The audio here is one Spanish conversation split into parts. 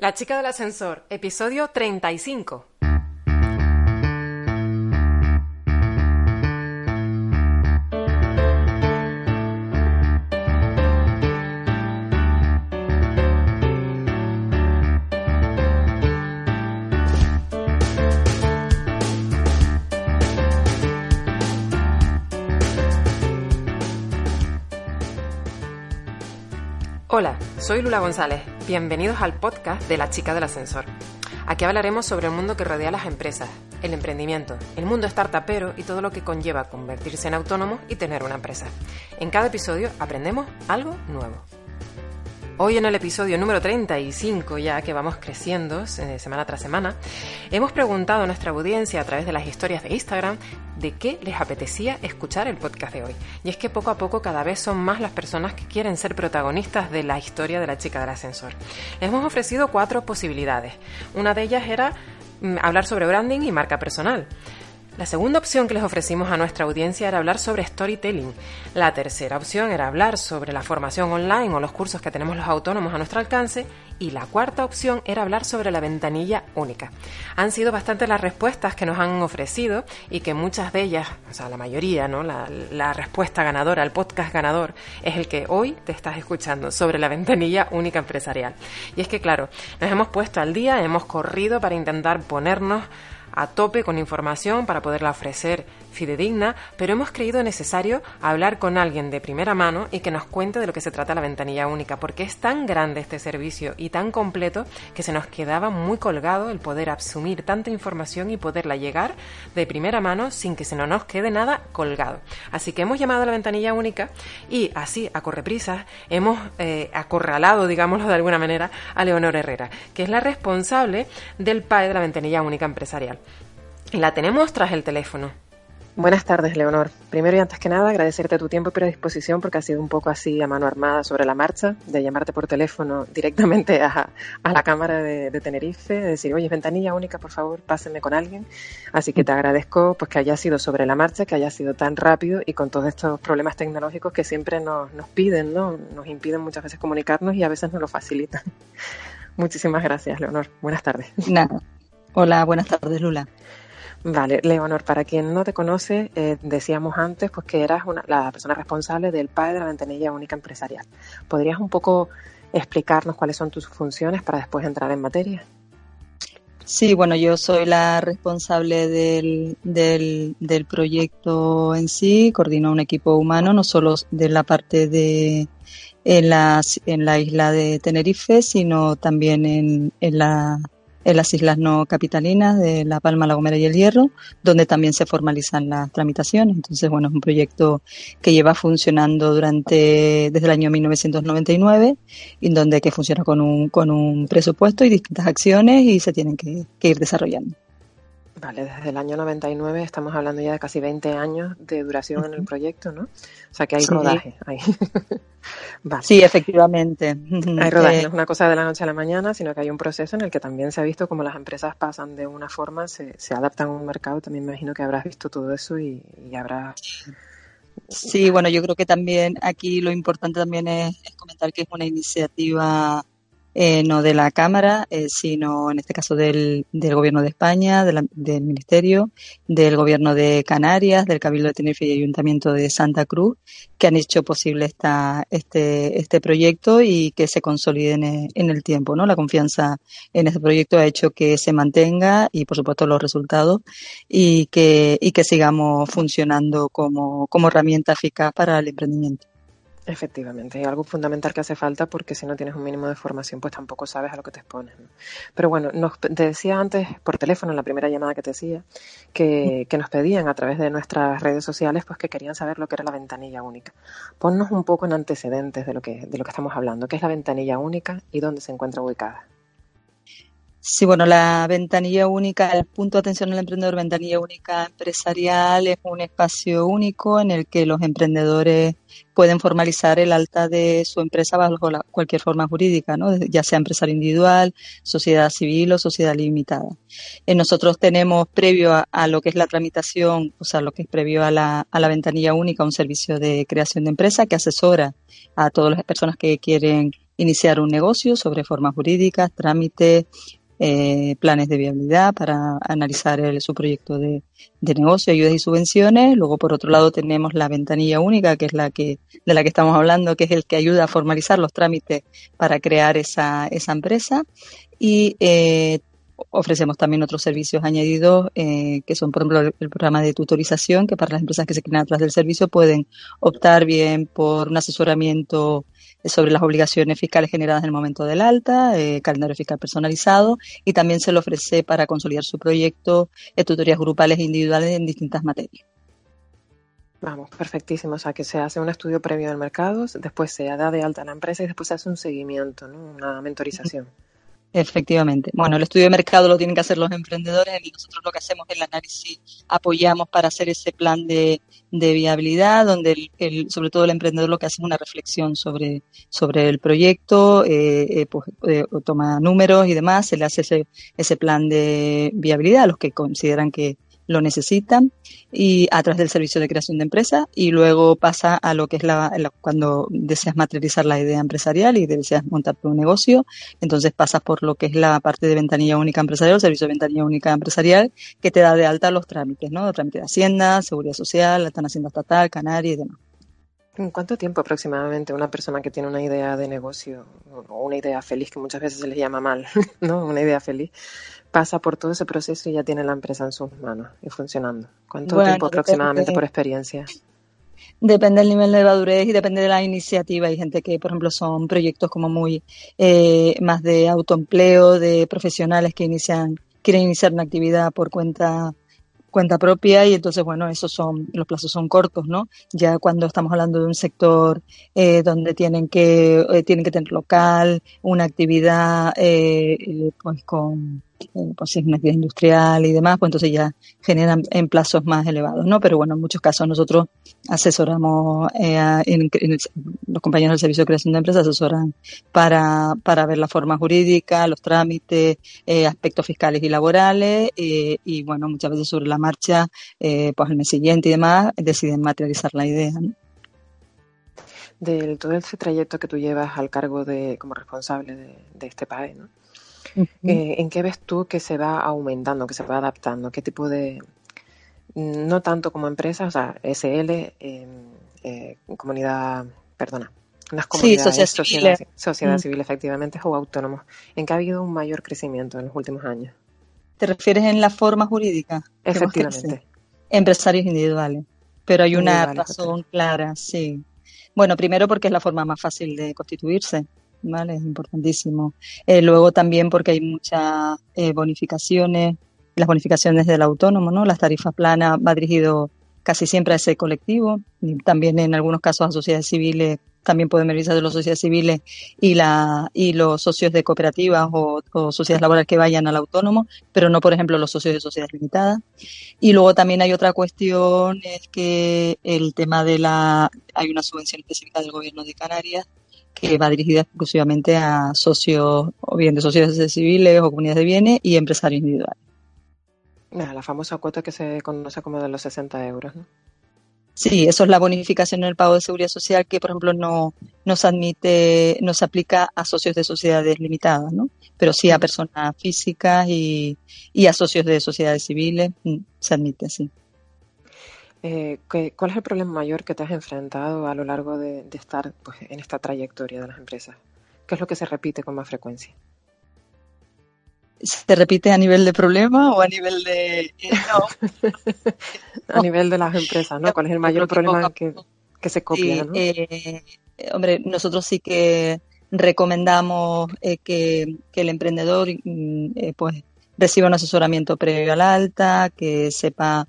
La chica del ascensor, episodio 35. Hola, soy Lula González. Bienvenidos al podcast de La chica del ascensor. Aquí hablaremos sobre el mundo que rodea a las empresas, el emprendimiento, el mundo startupero y todo lo que conlleva convertirse en autónomo y tener una empresa. En cada episodio aprendemos algo nuevo. Hoy en el episodio número 35, ya que vamos creciendo eh, semana tras semana, hemos preguntado a nuestra audiencia a través de las historias de Instagram de qué les apetecía escuchar el podcast de hoy. Y es que poco a poco cada vez son más las personas que quieren ser protagonistas de la historia de la chica del ascensor. Hemos ofrecido cuatro posibilidades. Una de ellas era mm, hablar sobre branding y marca personal. La segunda opción que les ofrecimos a nuestra audiencia era hablar sobre storytelling. La tercera opción era hablar sobre la formación online o los cursos que tenemos los autónomos a nuestro alcance. Y la cuarta opción era hablar sobre la ventanilla única. Han sido bastantes las respuestas que nos han ofrecido y que muchas de ellas, o sea, la mayoría, ¿no? La, la respuesta ganadora, el podcast ganador, es el que hoy te estás escuchando sobre la ventanilla única empresarial. Y es que, claro, nos hemos puesto al día, hemos corrido para intentar ponernos a tope con información para poderla ofrecer fidedigna, pero hemos creído necesario hablar con alguien de primera mano y que nos cuente de lo que se trata la ventanilla única, porque es tan grande este servicio y tan completo que se nos quedaba muy colgado el poder asumir tanta información y poderla llegar de primera mano sin que se no nos quede nada colgado. Así que hemos llamado a la ventanilla única y así, a correprisas, hemos eh, acorralado, digámoslo de alguna manera, a Leonor Herrera, que es la responsable del PAE de la ventanilla única empresarial. La tenemos tras el teléfono. Buenas tardes, Leonor. Primero y antes que nada, agradecerte tu tiempo y predisposición porque ha sido un poco así a mano armada sobre la marcha, de llamarte por teléfono directamente a, la Cámara de, Tenerife, de decir, oye, ventanilla única, por favor, pásenme con alguien. Así que te agradezco pues que haya sido sobre la marcha, que haya sido tan rápido y con todos estos problemas tecnológicos que siempre nos, nos piden, ¿no? Nos impiden muchas veces comunicarnos y a veces nos lo facilitan. Muchísimas gracias, Leonor. Buenas tardes. Nada. Hola, buenas tardes, Lula. Vale, Leonor, para quien no te conoce, eh, decíamos antes pues que eras una, la persona responsable del PAE de la ventanilla única empresarial. ¿Podrías un poco explicarnos cuáles son tus funciones para después entrar en materia? Sí, bueno, yo soy la responsable del, del, del proyecto en sí, coordino un equipo humano, no solo de la parte de en, las, en la isla de Tenerife, sino también en, en la en las islas no capitalinas de La Palma, La Gomera y El Hierro, donde también se formalizan las tramitaciones. Entonces, bueno, es un proyecto que lleva funcionando durante desde el año 1999 y donde que funciona con un, con un presupuesto y distintas acciones y se tienen que ir desarrollando. Vale, desde el año 99 estamos hablando ya de casi 20 años de duración en el proyecto, ¿no? O sea que hay rodaje ahí. Sí, efectivamente. Hay rodaje, no es una cosa de la noche a la mañana, sino que hay un proceso en el que también se ha visto cómo las empresas pasan de una forma, se, se adaptan a un mercado. También me imagino que habrás visto todo eso y, y habrá Sí, bueno, yo creo que también aquí lo importante también es, comentar que es una iniciativa eh, no de la Cámara, eh, sino en este caso del, del Gobierno de España, del Ministerio, del Gobierno de Canarias, del Cabildo de Tenerife y Ayuntamiento de Santa Cruz, que han hecho posible esta, este, este proyecto y que se consolide en, el tiempo. ¿no? La confianza en este proyecto ha hecho que se mantenga y, por supuesto, los resultados y que, y que sigamos funcionando como, como herramienta eficaz para el emprendimiento. Efectivamente, hay algo fundamental que hace falta porque si no tienes un mínimo de formación, pues tampoco sabes a lo que te expones. Pero bueno, nos te decía antes por teléfono, en la primera llamada que te decía, que, que, nos pedían a través de nuestras redes sociales, pues que querían saber lo que era la ventanilla única. Ponnos un poco en antecedentes de lo que, de lo que estamos hablando, qué es la ventanilla única y dónde se encuentra ubicada. Sí, bueno, la ventanilla única, el punto de atención al emprendedor, ventanilla única empresarial, es un espacio único en el que los emprendedores pueden formalizar el alta de su empresa bajo cualquier forma jurídica, ¿no? ya sea empresario individual, sociedad civil o sociedad limitada. Eh, nosotros tenemos previo a, lo que es la tramitación, o sea, lo que es previo a la, a la ventanilla única, un servicio de creación de empresa que asesora a todas las personas que quieren iniciar un negocio sobre formas jurídicas, trámites, eh, planes de viabilidad para analizar su proyecto de, negocio, ayudas y subvenciones. Luego, por otro lado, tenemos la ventanilla única, que es la que de la que estamos hablando, que es el que ayuda a formalizar los trámites para crear esa, esa empresa. Y eh, ofrecemos también otros servicios añadidos, eh, que son, por ejemplo, el, programa de tutorización, que para las empresas que se queden atrás del servicio pueden optar bien por un asesoramiento sobre las obligaciones fiscales generadas en el momento del alta, eh, calendario fiscal personalizado y también se le ofrece para consolidar su proyecto eh, tutorías grupales e individuales en distintas materias. Vamos, perfectísimo. O sea, que se hace un estudio previo del mercado, después se da de alta a la empresa y después se hace un seguimiento, ¿no? una mentorización. Efectivamente. Bueno, el estudio de mercado lo tienen que hacer los emprendedores y nosotros lo que hacemos es el análisis, apoyamos para hacer ese plan de, viabilidad, donde el, sobre todo el emprendedor lo que hace es una reflexión sobre, sobre el proyecto, eh, eh, pues, eh, toma números y demás, se le hace ese, ese plan de viabilidad a los que consideran que, lo necesitan y a través del servicio de creación de empresa y luego pasa a lo que es la, cuando deseas materializar la idea empresarial y deseas montar un negocio, entonces pasas por lo que es la parte de ventanilla única empresarial, el servicio de ventanilla única empresarial que te da de alta los trámites, ¿no? Trámite de Hacienda, Seguridad Social, la Hacienda Estatal, Canaria y demás. ¿En cuánto tiempo aproximadamente una persona que tiene una idea de negocio o una idea feliz, que muchas veces se les llama mal, ¿no? Una idea feliz, pasa por todo ese proceso y ya tiene la empresa en sus manos y funcionando? ¿Cuánto tiempo aproximadamente por experiencia? Depende del nivel de madurez y depende de la iniciativa. Hay gente que, por ejemplo, son proyectos como muy eh, más de autoempleo, de profesionales que inician, quieren iniciar una actividad por cuenta cuenta propia y entonces bueno esos son los plazos son cortos no ya cuando estamos hablando de un sector eh, donde tienen que eh, tienen que tener local una actividad eh, pues con eh, pues es una actividad industrial y demás, pues entonces ya generan en plazos más elevados, ¿no? Pero bueno, en muchos casos nosotros asesoramos, eh, los compañeros del Servicio de Creación de Empresas asesoran para, para ver la forma jurídica, los trámites, eh, aspectos fiscales y laborales, y bueno, muchas veces sobre la marcha, pues el mes siguiente y demás, deciden materializar la idea, ¿no? Del todo ese trayecto que tú llevas al cargo de como responsable de, de este PAE, ¿no? Eh, ¿En qué ves tú que se va aumentando, que se va adaptando? ¿Qué tipo de, no tanto como empresa, o sea, SL, em, eh, comunidad, perdona, las comunidades, sociedad, sociedad, mm. civil, efectivamente, o autónomos, en qué ha habido un mayor crecimiento en los últimos años? ¿Te refieres en la forma jurídica? Efectivamente. Empresarios individuales, pero hay una razón clara, sí. Bueno, primero porque es la forma más fácil de constituirse. ¿Vale? Es importantísimo. Eh, luego también porque hay muchas eh, bonificaciones, las bonificaciones del autónomo, ¿no? Las tarifas planas va dirigido casi siempre a ese colectivo también en algunos casos a sociedades civiles también pueden beneficiar de las sociedades civiles y la y los socios de cooperativas o, sociedades laborales que vayan al autónomo, pero no, por ejemplo, los socios de sociedades limitadas. Y luego también hay otra cuestión, es que el tema de la hay una subvención específica del gobierno de Canarias que va dirigida exclusivamente a socios, o bien de sociedades civiles o comunidades de bienes y empresarios individuales. La famosa cuota que se conoce como de los 60 euros, ¿no? Sí, eso es la bonificación en el pago de seguridad social que, por ejemplo, no, no se admite, no se aplica a socios de sociedades limitadas, ¿no? Pero sí a personas físicas y, y a socios de sociedades civiles mm, se admite, sí. Eh, ¿Cuál es el problema mayor que te has enfrentado a lo largo de, estar pues, en esta trayectoria de las empresas? ¿Qué es lo que se repite con más frecuencia? ¿Se repite a nivel de problema o a nivel de.? Eh, a nivel de las empresas, ¿no? ¿Cuál es el mayor problema que, se copia? Eh, hombre, nosotros sí que recomendamos que, el emprendedor mm, pues reciba un asesoramiento previo al alta, que sepa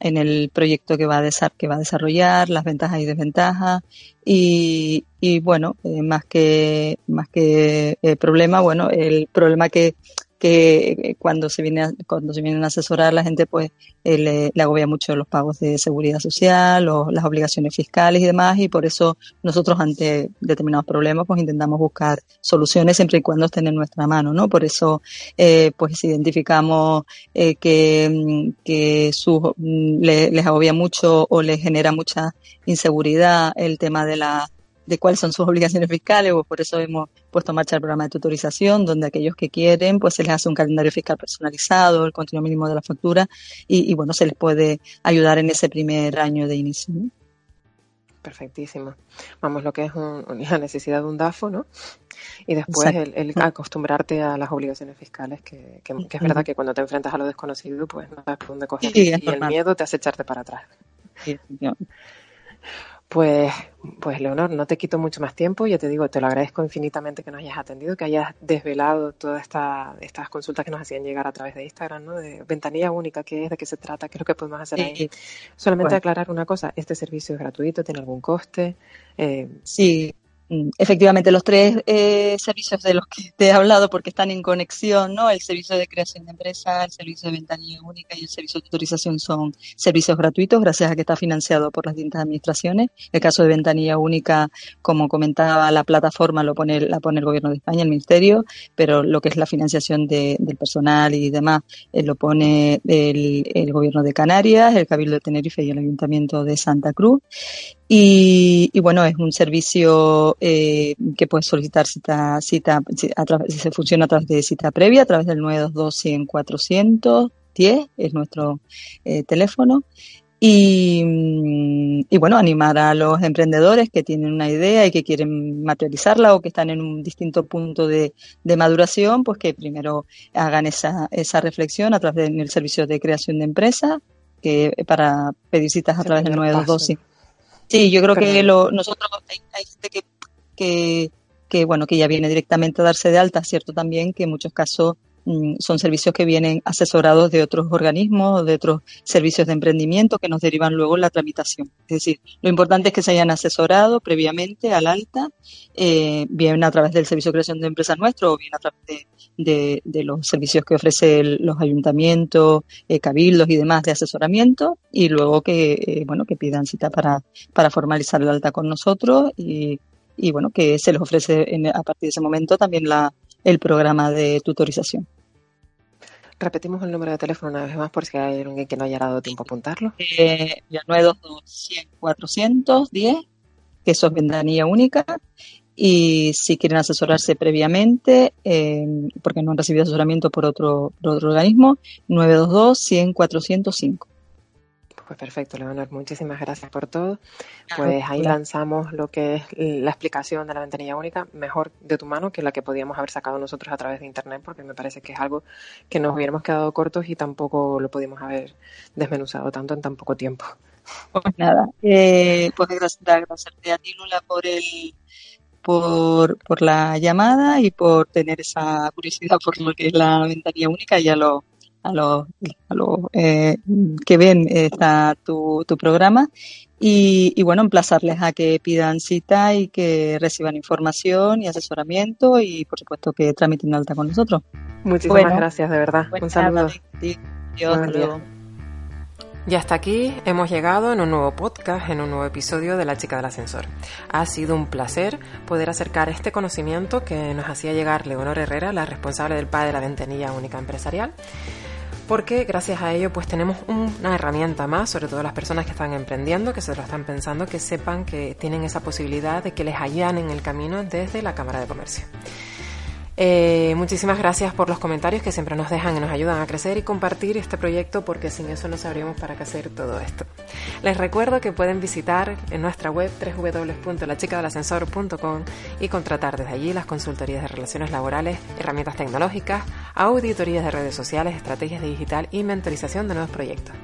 en el proyecto que va a, que va a desarrollar, las ventajas y desventajas y, y bueno, eh, más que, más que eh, problema, bueno, el problema que, que cuando se viene cuando se vienen a asesorar la gente pues le, le, agobia mucho los pagos de seguridad social o las obligaciones fiscales y demás y por eso nosotros ante determinados problemas pues intentamos buscar soluciones siempre y cuando estén en nuestra mano, ¿no? Por eso pues identificamos que, que su, les agobia mucho o les genera mucha inseguridad el tema de la de cuáles son sus obligaciones fiscales, o por eso hemos puesto en marcha el programa de tutorización, donde aquellos que quieren, pues se les hace un calendario fiscal personalizado, el continuo mínimo de la factura, y, bueno, se les puede ayudar en ese primer año de inicio. Perfectísimo. Vamos, lo que es la necesidad de un DAFO, ¿no? Y después el, acostumbrarte a las obligaciones fiscales, que, es verdad que cuando te enfrentas a lo desconocido, pues no sabes por dónde coger. y el miedo te hace echarte para atrás. Sí, pues, pues Leonor, no te quito mucho más tiempo, ya te digo, te lo agradezco infinitamente que nos hayas atendido, que hayas desvelado todas esta, estas consultas que nos hacían llegar a través de Instagram, ¿no? De ventanilla única, qué es, de qué se trata, qué es lo que podemos hacer ahí. Solamente aclarar una cosa, este servicio es gratuito, tiene algún coste. Eh, sí, efectivamente los tres eh, servicios de los que te he hablado porque están en conexión, ¿no? El servicio de creación de empresa, el servicio de ventanilla única y el servicio de autorización son servicios gratuitos gracias a que está financiado por las distintas administraciones. El caso de ventanilla única, como comentaba, la plataforma lo pone, la pone el gobierno de España, el ministerio, pero lo que es la financiación de, del personal y demás eh, lo pone el, el gobierno de Canarias, el Cabildo de Tenerife y el Ayuntamiento de Santa Cruz. Y, y, bueno, es un servicio eh, que puedes solicitar cita, cita a través, se funciona a través de cita previa, a través del 922 100 410, es nuestro eh, teléfono. Y, y, bueno, animar a los emprendedores que tienen una idea y que quieren materializarla o que están en un distinto punto de, de maduración, pues que primero hagan esa, esa reflexión a través del servicio de creación de empresa, que para pedir citas a través del 922 Sí, yo creo que lo, nosotros hay, gente que, que, bueno, que ya viene directamente a darse de alta, cierto también que en muchos casos mm, son servicios que vienen asesorados de otros organismos, de otros servicios de emprendimiento que nos derivan luego la tramitación. Es decir, lo importante es que se hayan asesorado previamente al alta, eh, bien a través del servicio de creación de empresas nuestro o bien a través de de, los servicios que ofrecen los ayuntamientos, eh, cabildos y demás de asesoramiento y luego que, eh, bueno, que pidan cita para, para formalizar el alta con nosotros y, y bueno, que se les ofrece a partir de ese momento también la, el programa de tutorización. Repetimos el número de teléfono una vez más por si hay alguien que no haya dado tiempo a apuntarlo. Eh, 922 410, que eso es ventanilla única, y si quieren asesorarse previamente, eh, porque no han recibido asesoramiento por otro, por otro organismo, 922-100-405. Pues perfecto, Leonor, muchísimas gracias por todo. Pues ahí lanzamos lo que es la explicación de la ventanilla única, mejor de tu mano que la que podíamos haber sacado nosotros a través de Internet, porque me parece que es algo que nos hubiéramos quedado cortos y tampoco lo pudimos haber desmenuzado tanto en tan poco tiempo. Pues nada, eh, pues agradecerte a ti, Lula, por el por, por la llamada y por tener esa curiosidad por lo que es la ventanilla única y a los a los, a los eh, que ven está tu, tu programa y, y, bueno, emplazarles a que pidan cita y que reciban información y asesoramiento y por supuesto que tramiten alta con nosotros. Muchísimas gracias, de verdad. Un saludo. Dios, y hasta aquí hemos llegado en un nuevo podcast, en un nuevo episodio de La Chica del Ascensor. Ha sido un placer poder acercar este conocimiento que nos hacía llegar Leonor Herrera, la responsable del PAE de la Ventanilla Única Empresarial, porque gracias a ello pues tenemos una herramienta más, sobre todo las personas que están emprendiendo, que se lo están pensando, que sepan que tienen esa posibilidad de que les allanen el camino desde la Cámara de Comercio. Eh, muchísimas gracias por los comentarios que siempre nos dejan y nos ayudan a crecer y compartir este proyecto porque sin eso no sabríamos para qué hacer todo esto. Les recuerdo que pueden visitar en nuestra web www.lachicadelascensor.com y contratar desde allí las consultorías de relaciones laborales, herramientas tecnológicas, auditorías de redes sociales, estrategias de digital y mentorización de nuevos proyectos.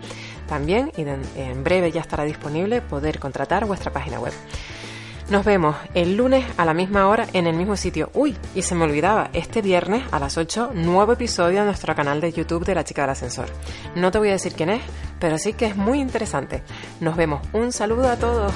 También, y en breve ya estará disponible, poder contratar vuestra página web. Nos vemos el lunes a la misma hora en el mismo sitio. Uy, y se me olvidaba, este viernes a las 8, nuevo episodio de nuestro canal de YouTube de la chica del ascensor. No te voy a decir quién es, pero sí que es muy interesante. Nos vemos. Un saludo a todos.